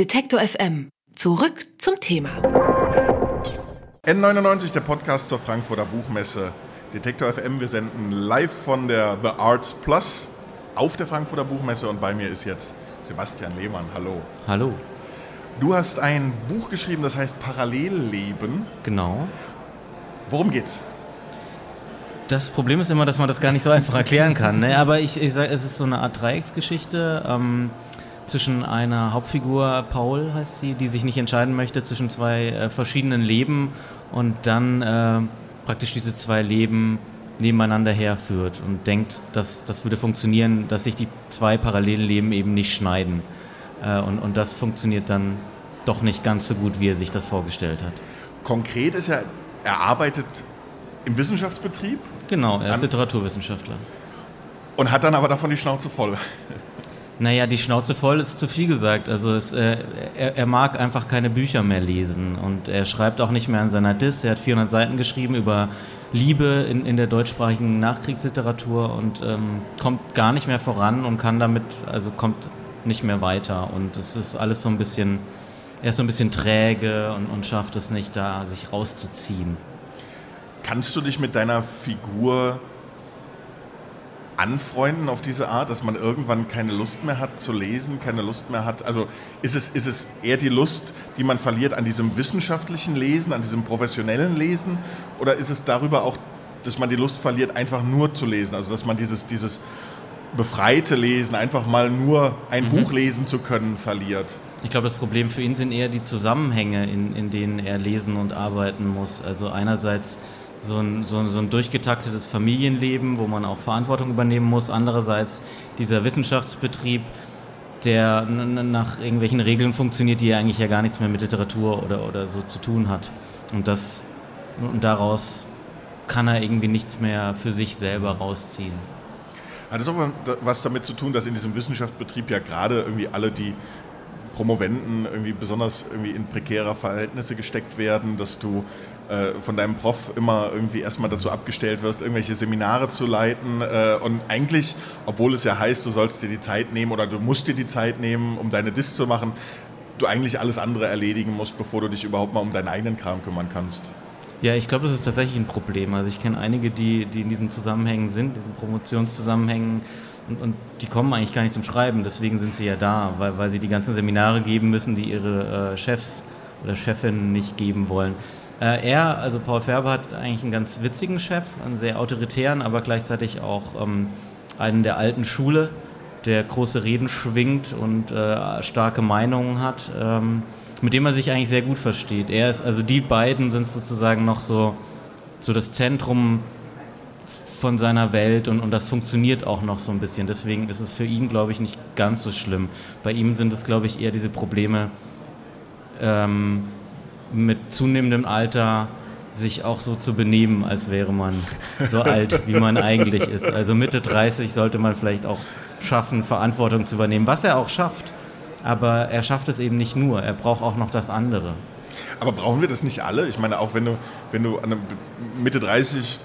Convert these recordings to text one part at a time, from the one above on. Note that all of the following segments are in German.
Detektor FM. Zurück zum Thema. N99, der Podcast zur Frankfurter Buchmesse. Detektor FM, wir senden live von der The Arts Plus auf der Frankfurter Buchmesse und bei mir ist jetzt Sebastian Lehmann. Hallo. Hallo. Du hast ein Buch geschrieben, das heißt Parallelleben. Genau. Worum geht's? Das Problem ist immer, dass man das gar nicht so einfach erklären kann. Ne? Aber ich, ich sage, es ist so eine Art Dreiecksgeschichte ähm, zwischen einer Hauptfigur, Paul heißt sie, die sich nicht entscheiden möchte zwischen zwei äh, verschiedenen Leben und dann äh, praktisch diese zwei Leben nebeneinander herführt und denkt, dass das würde funktionieren, dass sich die zwei parallelen Leben eben nicht schneiden. Äh, und, und das funktioniert dann doch nicht ganz so gut, wie er sich das vorgestellt hat. Konkret ist er, er arbeitet im Wissenschaftsbetrieb. Genau, er ist Literaturwissenschaftler. Und hat dann aber davon die Schnauze voll. Naja, die Schnauze voll ist zu viel gesagt. Also es, äh, er, er, mag einfach keine Bücher mehr lesen und er schreibt auch nicht mehr an seiner Dis. Er hat 400 Seiten geschrieben über Liebe in, in der deutschsprachigen Nachkriegsliteratur und ähm, kommt gar nicht mehr voran und kann damit, also kommt nicht mehr weiter. Und es ist alles so ein bisschen, er ist so ein bisschen träge und, und schafft es nicht da, sich rauszuziehen. Kannst du dich mit deiner Figur anfreunden auf diese Art, dass man irgendwann keine Lust mehr hat zu lesen, keine Lust mehr hat? Also ist es, ist es eher die Lust, die man verliert an diesem wissenschaftlichen Lesen, an diesem professionellen Lesen? Oder ist es darüber auch, dass man die Lust verliert, einfach nur zu lesen? Also dass man dieses, dieses befreite Lesen, einfach mal nur ein mhm. Buch lesen zu können, verliert? Ich glaube, das Problem für ihn sind eher die Zusammenhänge, in, in denen er lesen und arbeiten muss. Also einerseits so ein, so, so ein durchgetaktetes Familienleben, wo man auch Verantwortung übernehmen muss. Andererseits dieser Wissenschaftsbetrieb, der nach irgendwelchen Regeln funktioniert, die ja eigentlich ja gar nichts mehr mit Literatur oder, oder so zu tun hat. Und, das, und daraus kann er irgendwie nichts mehr für sich selber rausziehen. Hat es auch was damit zu tun, dass in diesem Wissenschaftsbetrieb ja gerade irgendwie alle die Promoventen irgendwie besonders irgendwie in prekäre Verhältnisse gesteckt werden, dass du äh, von deinem Prof immer irgendwie erstmal dazu abgestellt wirst, irgendwelche Seminare zu leiten. Äh, und eigentlich, obwohl es ja heißt, du sollst dir die Zeit nehmen oder du musst dir die Zeit nehmen, um deine Dis zu machen, du eigentlich alles andere erledigen musst, bevor du dich überhaupt mal um deinen eigenen Kram kümmern kannst. Ja, ich glaube, das ist tatsächlich ein Problem. Also ich kenne einige, die, die in diesen Zusammenhängen sind, diesen Promotionszusammenhängen, und, und, die kommen eigentlich gar nicht zum Schreiben, deswegen sind sie ja da, weil, weil sie die ganzen Seminare geben müssen, die ihre äh, Chefs oder Chefinnen nicht geben wollen. Äh, er, also Paul Färber, hat eigentlich einen ganz witzigen Chef, einen sehr autoritären, aber gleichzeitig auch ähm, einen der alten Schule, der große Reden schwingt und äh, starke Meinungen hat, ähm, mit dem er sich eigentlich sehr gut versteht. Er ist, also die beiden sind sozusagen noch so, so das Zentrum von seiner Welt und, und das funktioniert auch noch so ein bisschen. Deswegen ist es für ihn, glaube ich, nicht ganz so schlimm. Bei ihm sind es, glaube ich, eher diese Probleme, ähm, mit zunehmendem Alter sich auch so zu benehmen, als wäre man so alt, wie man eigentlich ist. Also Mitte 30 sollte man vielleicht auch schaffen, Verantwortung zu übernehmen, was er auch schafft. Aber er schafft es eben nicht nur, er braucht auch noch das andere. Aber brauchen wir das nicht alle? Ich meine, auch wenn du, wenn du an Mitte 30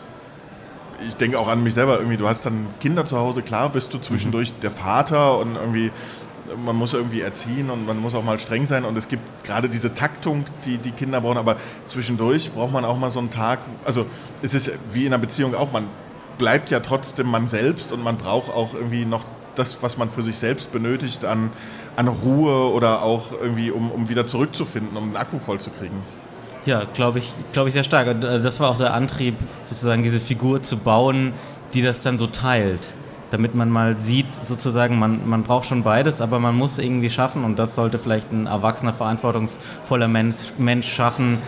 ich denke auch an mich selber, irgendwie, du hast dann Kinder zu Hause, klar bist du zwischendurch mhm. der Vater und irgendwie man muss irgendwie erziehen und man muss auch mal streng sein. Und es gibt gerade diese Taktung, die die Kinder brauchen, aber zwischendurch braucht man auch mal so einen Tag, also es ist wie in einer Beziehung auch, man bleibt ja trotzdem man selbst und man braucht auch irgendwie noch das, was man für sich selbst benötigt an, an Ruhe oder auch irgendwie, um, um wieder zurückzufinden, um den Akku voll zu kriegen. Ja, glaube ich, glaube ich sehr stark. Äh, das war auch der Antrieb, sozusagen diese Figur zu bauen, die das dann so teilt damit man mal sieht, sozusagen, man, man braucht schon beides, aber man muss irgendwie schaffen, und das sollte vielleicht ein erwachsener, verantwortungsvoller Mensch, Mensch schaffen,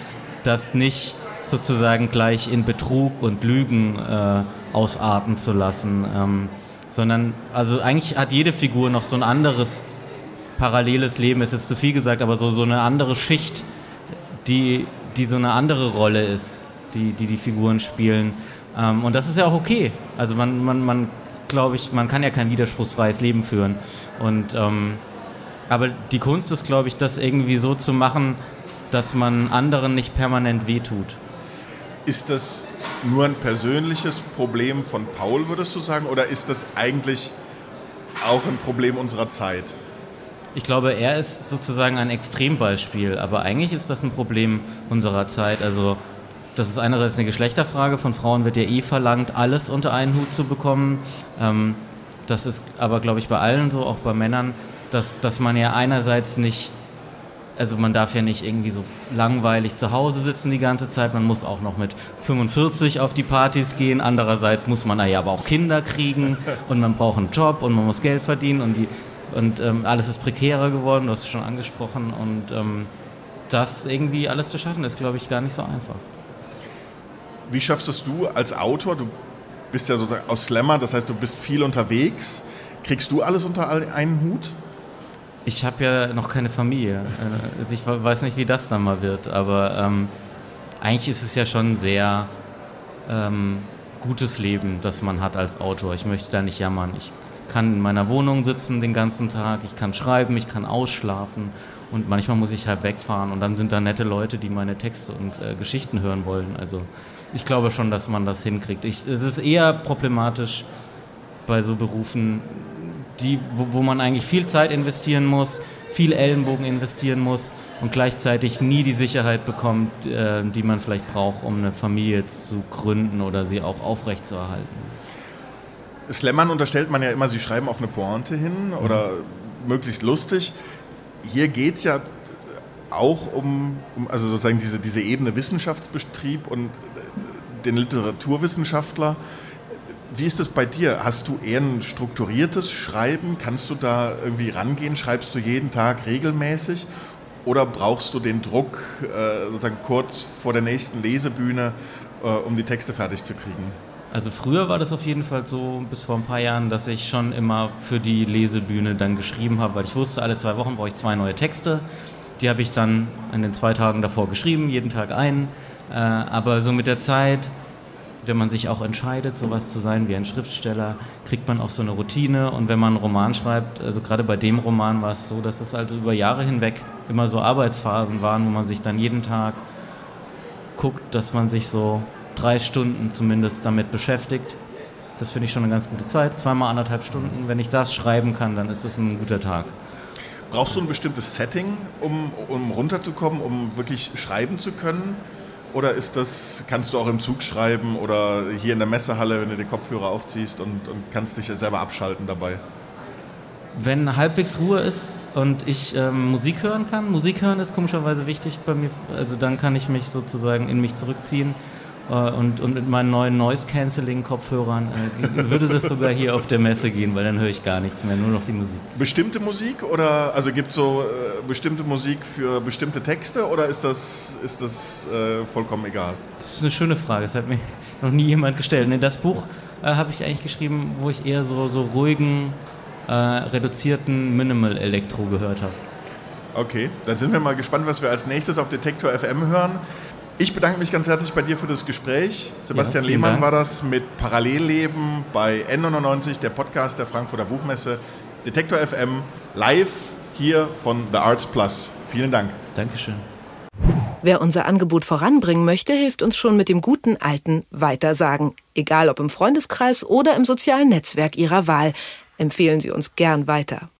das nicht sozusagen gleich in Betrug und Lügen äh, ausarten zu lassen, ähm, sondern, also eigentlich hat jede Figur noch so ein anderes paralleles Leben, ist jetzt zu viel gesagt, aber so, so eine andere Schicht, die, die so eine andere Rolle ist, die die, die Figuren spielen. Ähm, und das ist ja auch okay. Also man, man, man glaube ich, man kann ja kein widerspruchsfreies Leben führen. Und, ähm, aber die Kunst ist, glaube ich, das irgendwie so zu machen, dass man anderen nicht permanent wehtut. Ist das nur ein persönliches Problem von Paul, würdest du sagen, oder ist das eigentlich auch ein Problem unserer Zeit? Ich glaube, er ist sozusagen ein Extrembeispiel, aber eigentlich ist das ein Problem unserer Zeit. Also das ist einerseits eine Geschlechterfrage. Von Frauen wird ja eh verlangt, alles unter einen Hut zu bekommen. Ähm, das ist aber, glaube ich, bei allen so, auch bei Männern, dass, dass man ja einerseits nicht, also man darf ja nicht irgendwie so langweilig zu Hause sitzen die ganze Zeit, man muss auch noch mit 45 auf die Partys gehen. Andererseits muss man ja aber auch Kinder kriegen und man braucht einen Job und man muss Geld verdienen und, die, und ähm, alles ist prekärer geworden, du hast es schon angesprochen. Und ähm, das irgendwie alles zu schaffen, ist, glaube ich, gar nicht so einfach. Wie schaffst es du als Autor? Du bist ja sozusagen aus Slammer, das heißt, du bist viel unterwegs. Kriegst du alles unter einen Hut? Ich habe ja noch keine Familie. Also ich weiß nicht, wie das dann mal wird. Aber ähm, eigentlich ist es ja schon sehr ähm, gutes Leben, das man hat als Autor. Ich möchte da nicht jammern. Ich kann in meiner Wohnung sitzen den ganzen Tag, ich kann schreiben, ich kann ausschlafen und manchmal muss ich halt wegfahren und dann sind da nette Leute, die meine Texte und äh, Geschichten hören wollen. Also ich glaube schon, dass man das hinkriegt. Ich, es ist eher problematisch bei so Berufen, die, wo, wo man eigentlich viel Zeit investieren muss, viel Ellenbogen investieren muss und gleichzeitig nie die Sicherheit bekommt, äh, die man vielleicht braucht, um eine Familie zu gründen oder sie auch aufrechtzuerhalten. Slammern unterstellt man ja immer, sie schreiben auf eine Pointe hin oder mhm. möglichst lustig. Hier geht es ja auch um, um, also sozusagen diese, diese Ebene Wissenschaftsbetrieb und den Literaturwissenschaftler. Wie ist das bei dir? Hast du eher ein strukturiertes Schreiben? Kannst du da irgendwie rangehen? Schreibst du jeden Tag regelmäßig? Oder brauchst du den Druck äh, sozusagen kurz vor der nächsten Lesebühne, äh, um die Texte fertig zu kriegen? Also früher war das auf jeden Fall so, bis vor ein paar Jahren, dass ich schon immer für die Lesebühne dann geschrieben habe, weil ich wusste, alle zwei Wochen brauche ich zwei neue Texte. Die habe ich dann in den zwei Tagen davor geschrieben, jeden Tag einen. Äh, aber so mit der Zeit, wenn man sich auch entscheidet, sowas zu sein wie ein Schriftsteller, kriegt man auch so eine Routine. Und wenn man einen Roman schreibt, also gerade bei dem Roman war es so, dass das also über Jahre hinweg immer so Arbeitsphasen waren, wo man sich dann jeden Tag guckt, dass man sich so drei Stunden zumindest damit beschäftigt. Das finde ich schon eine ganz gute Zeit. Zweimal anderthalb Stunden. Wenn ich das schreiben kann, dann ist das ein guter Tag. Brauchst du ein bestimmtes Setting, um, um runterzukommen, um wirklich schreiben zu können? Oder ist das, kannst du auch im Zug schreiben oder hier in der Messehalle, wenn du die Kopfhörer aufziehst und, und kannst dich selber abschalten dabei? Wenn halbwegs Ruhe ist und ich ähm, Musik hören kann, Musik hören ist komischerweise wichtig bei mir, also dann kann ich mich sozusagen in mich zurückziehen und, und mit meinen neuen Noise-Canceling-Kopfhörern äh, würde das sogar hier auf der Messe gehen, weil dann höre ich gar nichts mehr, nur noch die Musik. Bestimmte Musik oder also gibt es so äh, bestimmte Musik für bestimmte Texte oder ist das, ist das äh, vollkommen egal? Das ist eine schöne Frage, das hat mir noch nie jemand gestellt. In das Buch äh, habe ich eigentlich geschrieben, wo ich eher so, so ruhigen, äh, reduzierten Minimal-Elektro gehört habe. Okay, dann sind wir mal gespannt, was wir als nächstes auf Detektor FM hören. Ich bedanke mich ganz herzlich bei dir für das Gespräch. Sebastian ja, Lehmann Dank. war das mit Parallelleben bei N99, der Podcast der Frankfurter Buchmesse. Detektor FM live hier von The Arts Plus. Vielen Dank. Dankeschön. Wer unser Angebot voranbringen möchte, hilft uns schon mit dem guten alten Weitersagen. Egal ob im Freundeskreis oder im sozialen Netzwerk Ihrer Wahl. Empfehlen Sie uns gern weiter.